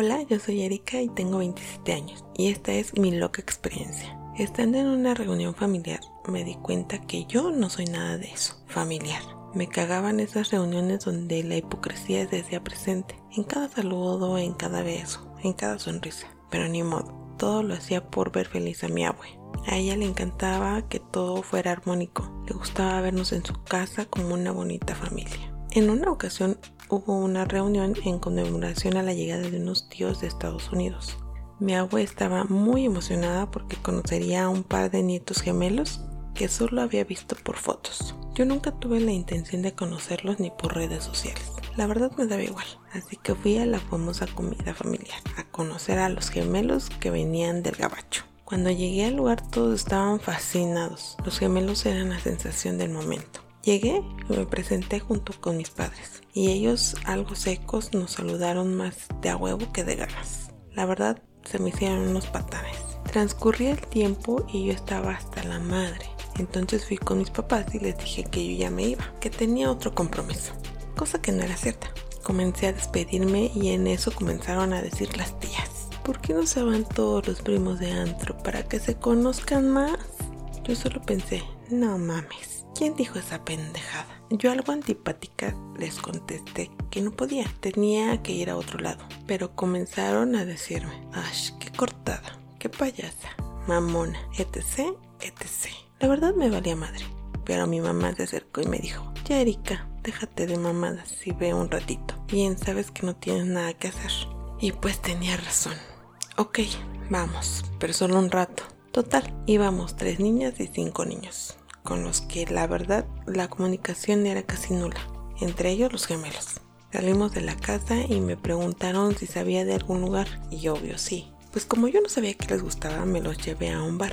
Hola, yo soy Erika y tengo 27 años y esta es mi loca experiencia. Estando en una reunión familiar me di cuenta que yo no soy nada de eso, familiar. Me cagaban esas reuniones donde la hipocresía se hacía presente, en cada saludo, en cada beso, en cada sonrisa. Pero ni modo, todo lo hacía por ver feliz a mi abue. A ella le encantaba que todo fuera armónico, le gustaba vernos en su casa como una bonita familia. En una ocasión hubo una reunión en conmemoración a la llegada de unos tíos de Estados Unidos. Mi abue estaba muy emocionada porque conocería a un par de nietos gemelos que solo había visto por fotos. Yo nunca tuve la intención de conocerlos ni por redes sociales. La verdad me daba igual, así que fui a la famosa comida familiar a conocer a los gemelos que venían del gabacho. Cuando llegué al lugar todos estaban fascinados. Los gemelos eran la sensación del momento. Llegué y me presenté junto con mis padres y ellos algo secos nos saludaron más de a huevo que de ganas. La verdad se me hicieron unos patanes. Transcurría el tiempo y yo estaba hasta la madre. Entonces fui con mis papás y les dije que yo ya me iba, que tenía otro compromiso, cosa que no era cierta. Comencé a despedirme y en eso comenzaron a decir las tías. ¿Por qué no se van todos los primos de antro para que se conozcan más? Yo solo pensé, no mames, ¿quién dijo esa pendejada? Yo algo antipática les contesté que no podía, tenía que ir a otro lado. Pero comenzaron a decirme, ¡ay, qué cortada! ¡Qué payasa! Mamona, etc, etc. La verdad me valía madre. Pero mi mamá se acercó y me dijo, ya Erika, déjate de mamadas si ve un ratito. Bien, sabes que no tienes nada que hacer. Y pues tenía razón. Ok, vamos, pero solo un rato. Total, íbamos tres niñas y cinco niños con los que la verdad la comunicación era casi nula, entre ellos los gemelos. Salimos de la casa y me preguntaron si sabía de algún lugar y obvio sí. Pues como yo no sabía que les gustaba, me los llevé a un bar,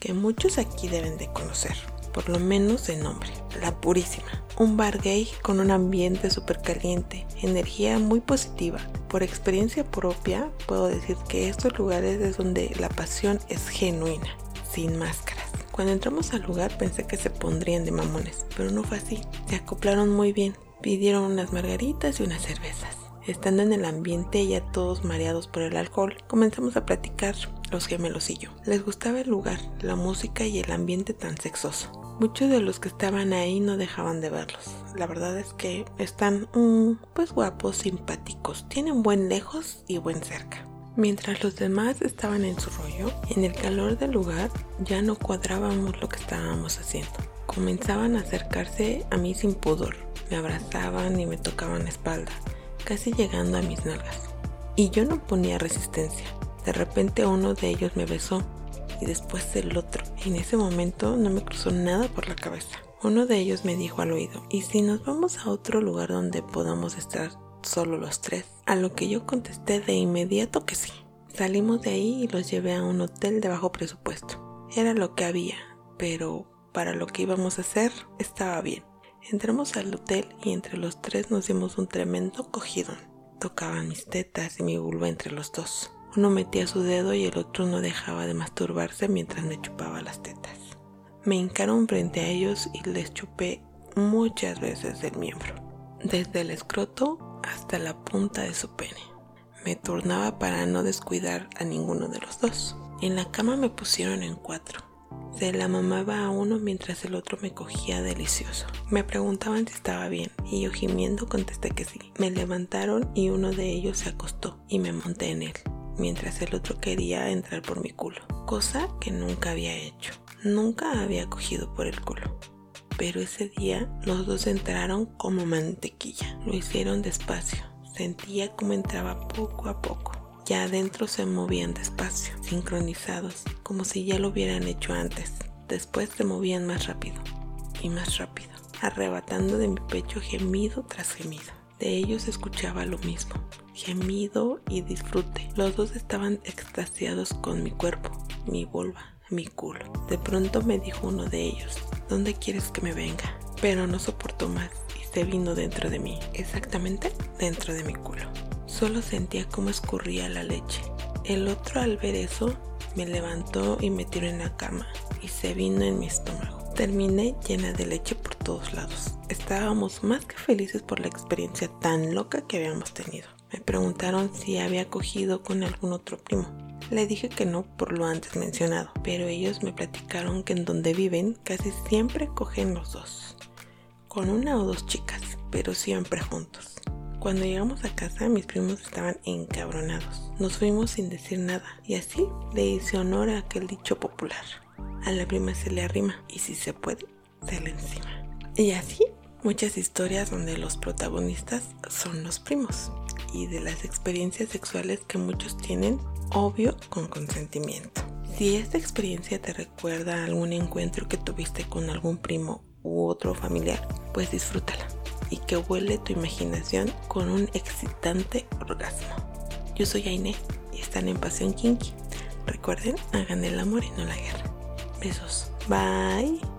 que muchos aquí deben de conocer, por lo menos de nombre, La Purísima. Un bar gay con un ambiente súper caliente, energía muy positiva. Por experiencia propia, puedo decir que estos lugares es donde la pasión es genuina, sin máscaras. Cuando entramos al lugar pensé que se pondrían de mamones, pero no fue así. Se acoplaron muy bien. Pidieron unas margaritas y unas cervezas. Estando en el ambiente ya todos mareados por el alcohol, comenzamos a platicar los gemelos y yo. Les gustaba el lugar, la música y el ambiente tan sexoso. Muchos de los que estaban ahí no dejaban de verlos. La verdad es que están, mm, pues guapos, simpáticos, tienen buen lejos y buen cerca. Mientras los demás estaban en su rollo, en el calor del lugar ya no cuadrábamos lo que estábamos haciendo. Comenzaban a acercarse a mí sin pudor, me abrazaban y me tocaban la espalda, casi llegando a mis nalgas. Y yo no ponía resistencia. De repente uno de ellos me besó y después el otro. En ese momento no me cruzó nada por la cabeza. Uno de ellos me dijo al oído, ¿y si nos vamos a otro lugar donde podamos estar solo los tres? A lo que yo contesté de inmediato que sí. Salimos de ahí y los llevé a un hotel de bajo presupuesto. Era lo que había, pero para lo que íbamos a hacer estaba bien. Entramos al hotel y entre los tres nos dimos un tremendo cogidón. Tocaban mis tetas y mi vulva entre los dos. Uno metía su dedo y el otro no dejaba de masturbarse mientras me chupaba las tetas. Me hincaron frente a ellos y les chupé muchas veces el miembro, desde el escroto hasta la punta de su pene. Me turnaba para no descuidar a ninguno de los dos. En la cama me pusieron en cuatro. Se la mamaba a uno mientras el otro me cogía delicioso. Me preguntaban si estaba bien y yo gimiendo contesté que sí. Me levantaron y uno de ellos se acostó y me monté en él, mientras el otro quería entrar por mi culo, cosa que nunca había hecho. Nunca había cogido por el culo pero ese día los dos entraron como mantequilla. Lo hicieron despacio. Sentía como entraba poco a poco. Ya adentro se movían despacio, sincronizados, como si ya lo hubieran hecho antes. Después se movían más rápido y más rápido, arrebatando de mi pecho gemido tras gemido. De ellos escuchaba lo mismo, gemido y disfrute. Los dos estaban extasiados con mi cuerpo, mi vulva, mi culo. De pronto me dijo uno de ellos, ¿dónde quieres que me venga? Pero no soportó más y se vino dentro de mí, exactamente dentro de mi culo. Solo sentía cómo escurría la leche. El otro al ver eso me levantó y me tiró en la cama y se vino en mi estómago. Terminé llena de leche por todos lados. Estábamos más que felices por la experiencia tan loca que habíamos tenido. Me preguntaron si había cogido con algún otro primo. Le dije que no por lo antes mencionado, pero ellos me platicaron que en donde viven casi siempre cogen los dos, con una o dos chicas, pero siempre juntos. Cuando llegamos a casa mis primos estaban encabronados. Nos fuimos sin decir nada y así le hice honor a aquel dicho popular. A la prima se le arrima y si se puede, se le encima. Y así muchas historias donde los protagonistas son los primos y de las experiencias sexuales que muchos tienen obvio con consentimiento. Si esta experiencia te recuerda a algún encuentro que tuviste con algún primo u otro familiar, pues disfrútala y que huele tu imaginación con un excitante orgasmo. Yo soy Aine y están en Pasión Kinky. Recuerden, hagan el amor y no la guerra. Besos. Bye.